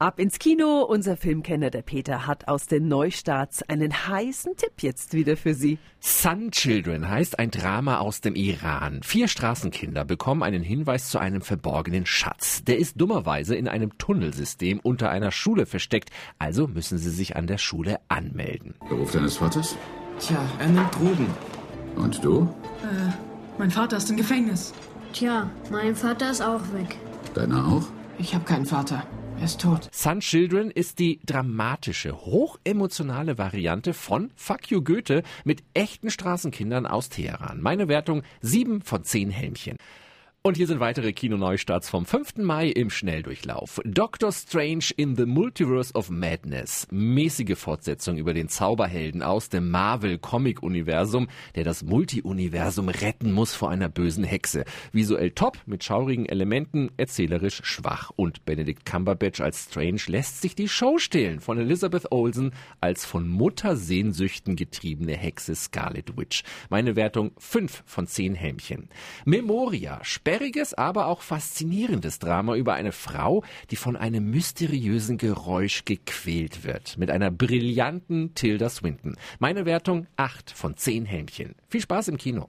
Ab ins Kino. Unser Filmkenner, der Peter, hat aus den Neustarts einen heißen Tipp jetzt wieder für Sie. Sun Children heißt ein Drama aus dem Iran. Vier Straßenkinder bekommen einen Hinweis zu einem verborgenen Schatz. Der ist dummerweise in einem Tunnelsystem unter einer Schule versteckt. Also müssen sie sich an der Schule anmelden. Beruf deines Vaters? Tja, er nimmt Drogen. Und du? Äh, mein Vater ist im Gefängnis. Tja, mein Vater ist auch weg. Deiner auch? Ich habe keinen Vater. Er ist tot. Sun Children ist die dramatische, hochemotionale Variante von Fuck You Goethe mit echten Straßenkindern aus Teheran. Meine Wertung 7 von 10 Helmchen. Und hier sind weitere Kinoneustarts vom 5. Mai im Schnelldurchlauf. Doctor Strange in the Multiverse of Madness. Mäßige Fortsetzung über den Zauberhelden aus dem Marvel-Comic-Universum, der das Multi-Universum retten muss vor einer bösen Hexe. Visuell top, mit schaurigen Elementen, erzählerisch schwach. Und Benedict Cumberbatch als Strange lässt sich die Show stehlen von Elizabeth Olsen als von Muttersehnsüchten getriebene Hexe Scarlet Witch. Meine Wertung 5 von 10 Helmchen. Memoria, sperriges, aber auch faszinierendes Drama über eine Frau, die von einem mysteriösen Geräusch gequält wird. Mit einer brillanten Tilda Swinton. Meine Wertung 8 von 10 Helmchen. Viel Spaß im Kino.